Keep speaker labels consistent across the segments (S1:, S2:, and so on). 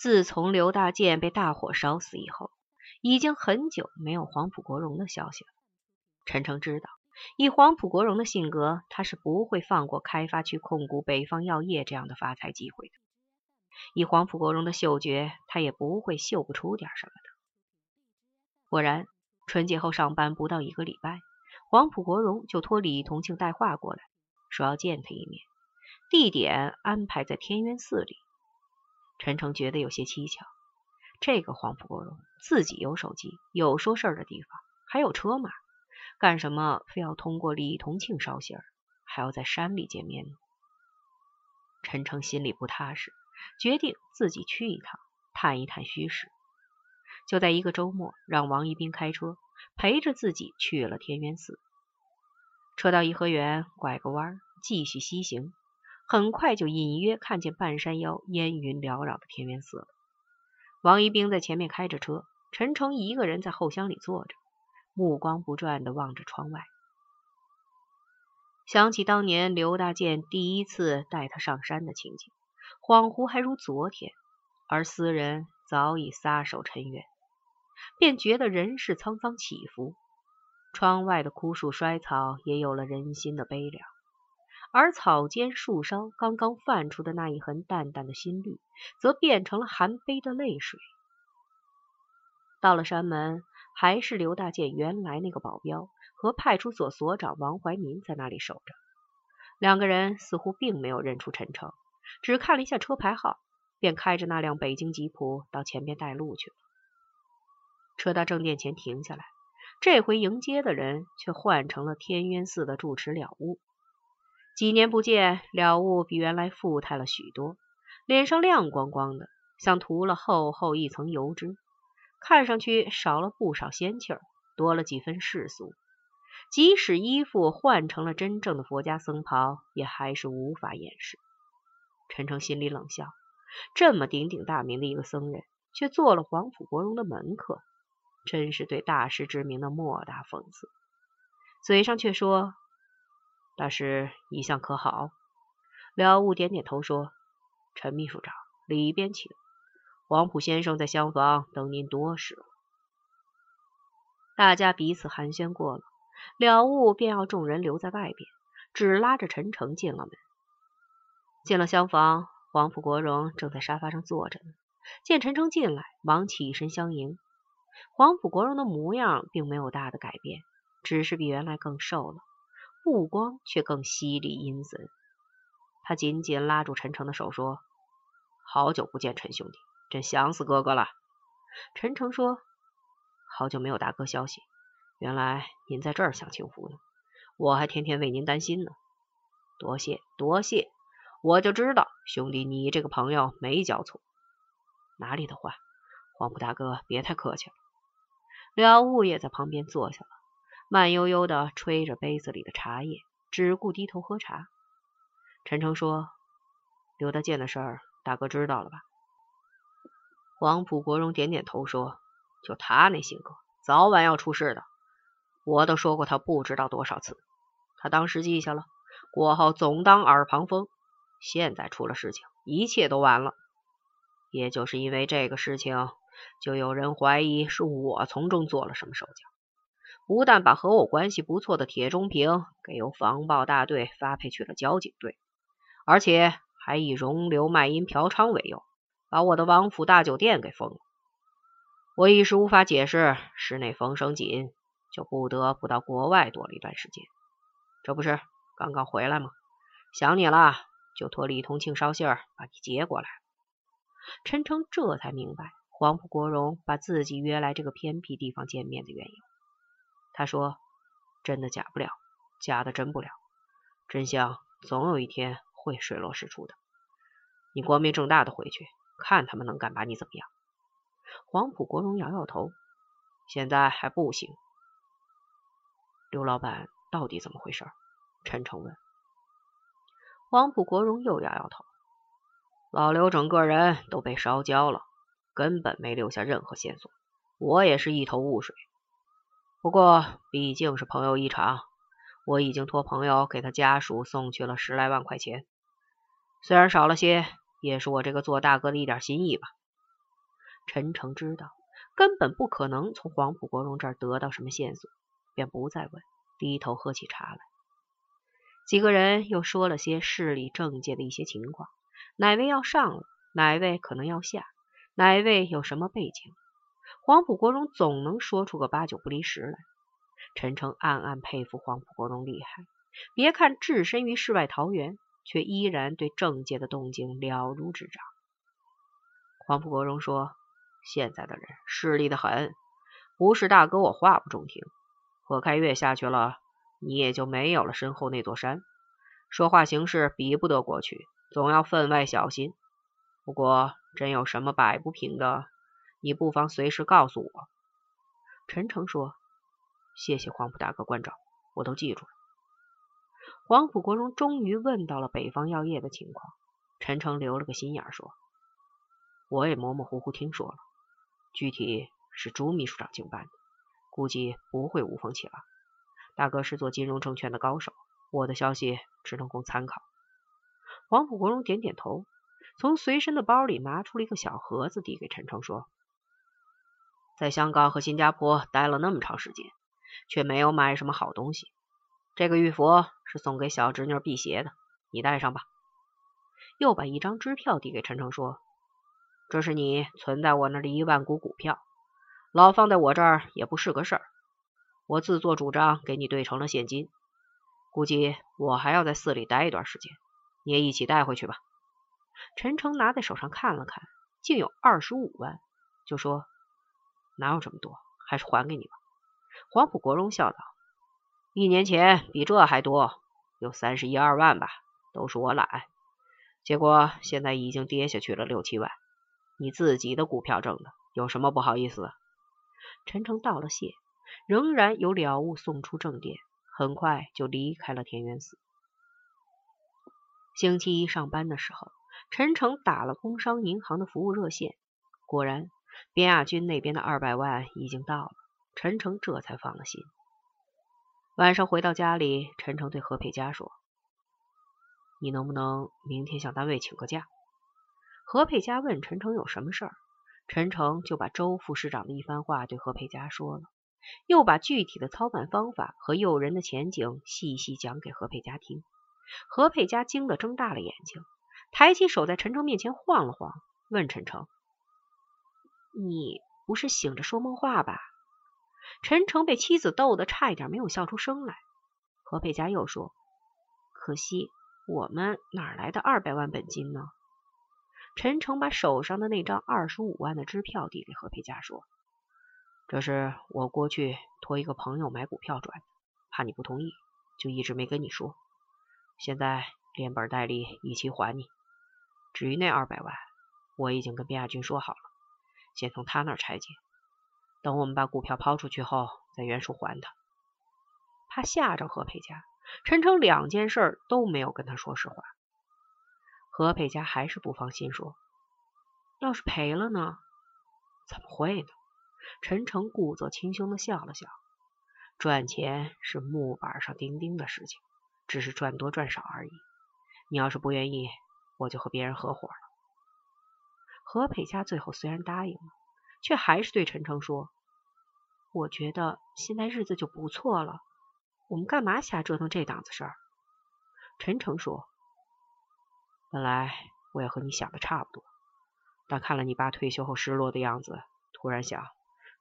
S1: 自从刘大健被大火烧死以后，已经很久没有黄埔国荣的消息了。陈诚知道，以黄埔国荣的性格，他是不会放过开发区控股北方药业这样的发财机会的。以黄埔国荣的嗅觉，他也不会嗅不出点什么的。果然，春节后上班不到一个礼拜，黄埔国荣就托李同庆带话过来，说要见他一面，地点安排在天渊寺里。陈诚觉得有些蹊跷，这个黄埔国荣自己有手机，有说事儿的地方，还有车马，干什么非要通过李同庆捎信儿，还要在山里见面呢？陈诚心里不踏实，决定自己去一趟，探一探虚实。就在一个周末，让王一斌开车陪着自己去了天渊寺。车到颐和园，拐个弯，继续西行。很快就隐约看见半山腰烟云缭绕的天元寺了。王一兵在前面开着车，陈诚一个人在后厢里坐着，目光不转的望着窗外。想起当年刘大健第一次带他上山的情景，恍惚还如昨天，而斯人早已撒手尘缘，便觉得人世沧桑起伏，窗外的枯树衰草也有了人心的悲凉。而草间树梢刚刚泛出的那一痕淡淡的新绿，则变成了含悲的泪水。到了山门，还是刘大建原来那个保镖和派出所所长王怀民在那里守着。两个人似乎并没有认出陈诚，只看了一下车牌号，便开着那辆北京吉普到前边带路去了。车到正殿前停下来，这回迎接的人却换成了天渊寺的住持了悟。几年不见，了悟比原来富态了许多，脸上亮光光的，像涂了厚厚一层油脂，看上去少了不少仙气儿，多了几分世俗。即使衣服换成了真正的佛家僧袍，也还是无法掩饰。陈诚心里冷笑：这么鼎鼎大名的一个僧人，却做了黄埔国荣的门客，真是对大师之名的莫大讽刺。嘴上却说。大师一向可好？了悟点点头说：“陈秘书长，里边请。黄埔先生在厢房等您多时了。”大家彼此寒暄过了，了悟便要众人留在外边，只拉着陈诚进了门。进了厢房，黄埔国荣正在沙发上坐着呢。见陈诚进来，忙起身相迎。黄埔国荣的模样并没有大的改变，只是比原来更瘦了。目光却更犀利阴森，他紧紧拉住陈诚的手说：“好久不见，陈兄弟，真想死哥哥了。”陈诚说：“好久没有大哥消息，原来您在这儿享清福呢，我还天天为您担心呢。多谢多谢，我就知道兄弟你这个朋友没交错。哪里的话，黄埔大哥别太客气了。”了悟也在旁边坐下了。慢悠悠的吹着杯子里的茶叶，只顾低头喝茶。陈诚说：“刘大健的事儿，大哥知道了吧？”黄埔国荣点点头说：“就他那性格，早晚要出事的。我都说过他不知道多少次，他当时记下了，过后总当耳旁风。现在出了事情，一切都完了。也就是因为这个事情，就有人怀疑是我从中做了什么手脚。”不但把和我关系不错的铁中平给由防暴大队发配去了交警队，而且还以容留卖淫嫖娼为由，把我的王府大酒店给封了。我一时无法解释，室内风声紧，就不得不到国外躲了一段时间。这不是刚刚回来吗？想你了，就托李同庆捎信儿把你接过来。陈诚这才明白黄埔国荣把自己约来这个偏僻地方见面的缘由。他说：“真的假不了，假的真不了，真相总有一天会水落石出的。你光明正大的回去，看他们能敢把你怎么样。”黄埔国荣摇摇头：“现在还不行。”刘老板到底怎么回事？陈诚问。黄埔国荣又摇摇头：“老刘整个人都被烧焦了，根本没留下任何线索，我也是一头雾水。”不过毕竟是朋友一场，我已经托朋友给他家属送去了十来万块钱，虽然少了些，也是我这个做大哥的一点心意吧。陈诚知道根本不可能从黄埔国荣这儿得到什么线索，便不再问，低头喝起茶来。几个人又说了些市里政界的一些情况，哪位要上了，哪位可能要下，哪位有什么背景，黄埔国荣总能说出个八九不离十来。陈诚暗暗佩服黄埔国荣厉害，别看置身于世外桃源，却依然对政界的动静了如指掌。黄埔国荣说：“现在的人势利的很，不是大哥我话不中听。何开月下去了，你也就没有了身后那座山，说话行事比不得过去，总要分外小心。不过真有什么摆不平的，你不妨随时告诉我。”陈诚说。谢谢黄埔大哥关照，我都记住了。黄埔国荣终于问到了北方药业的情况，陈诚留了个心眼说：“我也模模糊糊听说了，具体是朱秘书长经办的，估计不会无风起浪。大哥是做金融证券的高手，我的消息只能供参考。”黄埔国荣点点头，从随身的包里拿出了一个小盒子，递给陈诚说：“在香港和新加坡待了那么长时间。”却没有买什么好东西。这个玉佛是送给小侄女辟邪的，你带上吧。又把一张支票递给陈诚，说：“这是你存在我那里一万股股票，老放在我这儿也不是个事儿。我自作主张给你兑成了现金，估计我还要在寺里待一段时间，你也一起带回去吧。”陈诚拿在手上看了看，竟有二十五万，就说：“哪有这么多？还是还给你吧。”黄埔国荣笑道：“一年前比这还多，有三十一二万吧，都是我懒。结果现在已经跌下去了六七万。你自己的股票挣的，有什么不好意思？”陈诚道了谢，仍然有了物送出正殿，很快就离开了田园寺。星期一上班的时候，陈诚打了工商银行的服务热线，果然边亚军那边的二百万已经到了。陈诚这才放了心。晚上回到家里，陈诚对何佩佳说：“你能不能明天向单位请个假？”何佩佳问陈诚有什么事儿，陈诚就把周副市长的一番话对何佩佳说了，又把具体的操办方法和诱人的前景细细讲给何佩佳听。何佩佳惊得睁大了眼睛，抬起手在陈诚面前晃了晃，问陈诚：“你不是醒着说梦话吧？”陈诚被妻子逗得差一点没有笑出声来。何佩佳又说：“可惜我们哪来的二百万本金呢？”陈诚把手上的那张二十五万的支票递给何佩佳，说：“这是我过去托一个朋友买股票赚的，怕你不同意，就一直没跟你说。现在连本带利一起还你。至于那二百万，我已经跟边亚军说好了，先从他那儿拆解。”等我们把股票抛出去后，再原数还他。怕吓着何佩佳，陈诚两件事都没有跟他说实话。何佩佳还是不放心，说：“要是赔了呢？”“怎么会呢？”陈诚故作轻松的笑了笑：“赚钱是木板上钉钉的事情，只是赚多赚少而已。你要是不愿意，我就和别人合伙了。”何佩佳最后虽然答应了。却还是对陈诚说：“我觉得现在日子就不错了，我们干嘛瞎折腾这档子事儿？”陈诚说：“本来我也和你想的差不多，但看了你爸退休后失落的样子，突然想，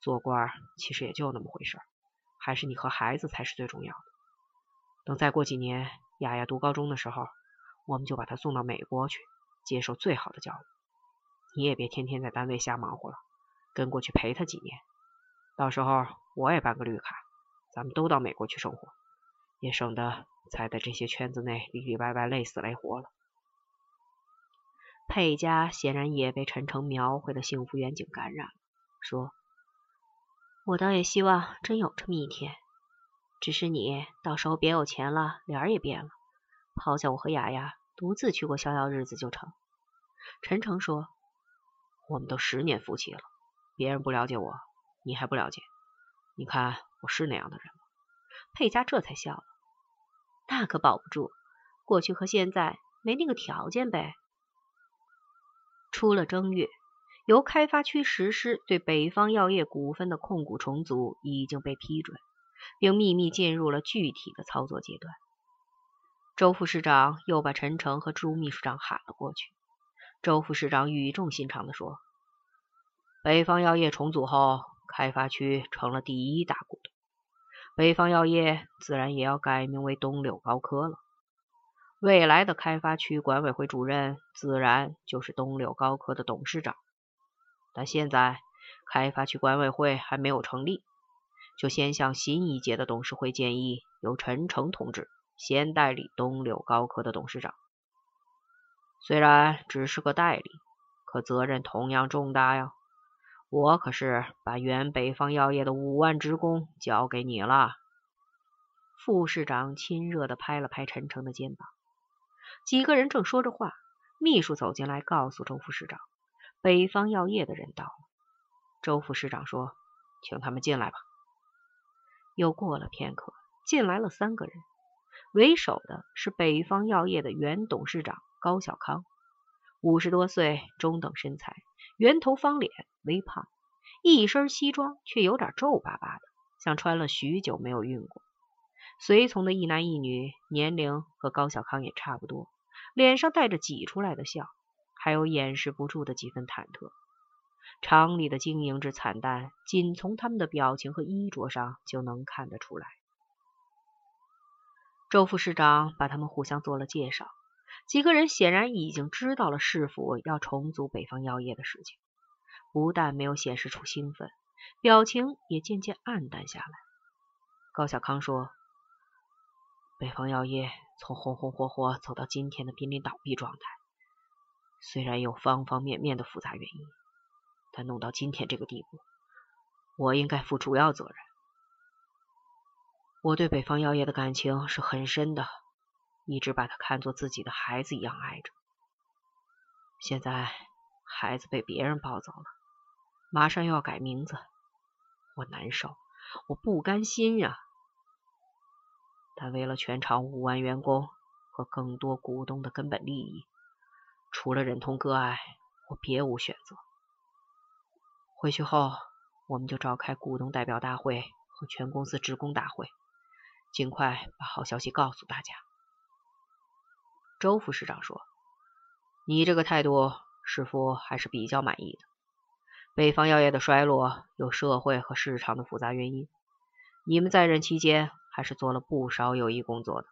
S1: 做官其实也就那么回事，还是你和孩子才是最重要的。等再过几年，雅雅读高中的时候，我们就把她送到美国去，接受最好的教育。你也别天天在单位瞎忙活了。”跟过去陪他几年，到时候我也办个绿卡，咱们都到美国去生活，也省得再在这些圈子内里里外外累死累活了。佩佳显然也被陈诚描绘的幸福远景感染了，说：“我倒也希望真有这么一天，只是你到时候别有钱了，脸儿也变了，抛下我和雅雅独自去过逍遥日子就成。”陈诚说：“我们都十年夫妻了。”别人不了解我，你还不了解？你看我是那样的人吗？佩佳这才笑了，那可保不住，过去和现在没那个条件呗。出了正月，由开发区实施对北方药业股份的控股重组已经被批准，并秘密进入了具体的操作阶段。周副市长又把陈诚和朱秘书长喊了过去。周副市长语重心长地说：“北方药业重组后，开发区成了第一大股东，北方药业自然也要改名为东柳高科了。未来的开发区管委会主任，自然就是东柳高科的董事长。”但现在开发区管委会还没有成立，就先向新一届的董事会建议，由陈诚同志先代理东柳高科的董事长。虽然只是个代理，可责任同样重大呀！我可是把原北方药业的五万职工交给你了。副市长亲热地拍了拍陈诚的肩膀。几个人正说着话，秘书走进来，告诉周副市长。北方药业的人到了，周副市长说：“请他们进来吧。”又过了片刻，进来了三个人，为首的是北方药业的原董事长高小康，五十多岁，中等身材，圆头方脸，微胖，一身西装却有点皱巴巴的，像穿了许久没有熨过。随从的一男一女，年龄和高小康也差不多，脸上带着挤出来的笑。还有掩饰不住的几分忐忑，厂里的经营之惨淡，仅从他们的表情和衣着上就能看得出来。周副市长把他们互相做了介绍，几个人显然已经知道了市府要重组北方药业的事情，不但没有显示出兴奋，表情也渐渐暗淡下来。高小康说：“北方药业从红红火火走到今天的濒临倒闭状态。”虽然有方方面面的复杂原因，但弄到今天这个地步，我应该负主要责任。我对北方药业的感情是很深的，一直把他看作自己的孩子一样爱着。现在孩子被别人抱走了，马上又要改名字，我难受，我不甘心呀。但为了全厂五万员工和更多股东的根本利益。除了忍痛割爱，我别无选择。回去后，我们就召开股东代表大会和全公司职工大会，尽快把好消息告诉大家。周副市长说：“你这个态度，师傅还是比较满意的。北方药业的衰落有社会和市场的复杂原因，你们在任期间还是做了不少有益工作的。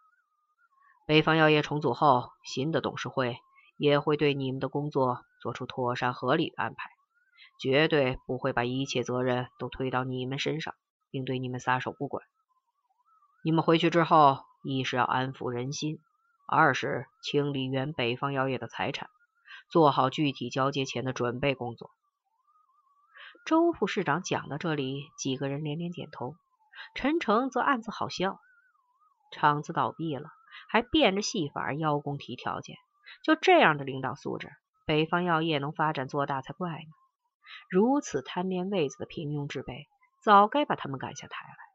S1: 北方药业重组后，新的董事会。”也会对你们的工作做出妥善合理的安排，绝对不会把一切责任都推到你们身上，并对你们撒手不管。你们回去之后，一是要安抚人心，二是清理原北方药业的财产，做好具体交接前的准备工作。周副市长讲到这里，几个人连连点头，陈诚则暗自好笑。厂子倒闭了，还变着戏法邀功提条件。就这样的领导素质，北方药业能发展做大才怪呢！如此贪恋位子的平庸之辈，早该把他们赶下台来。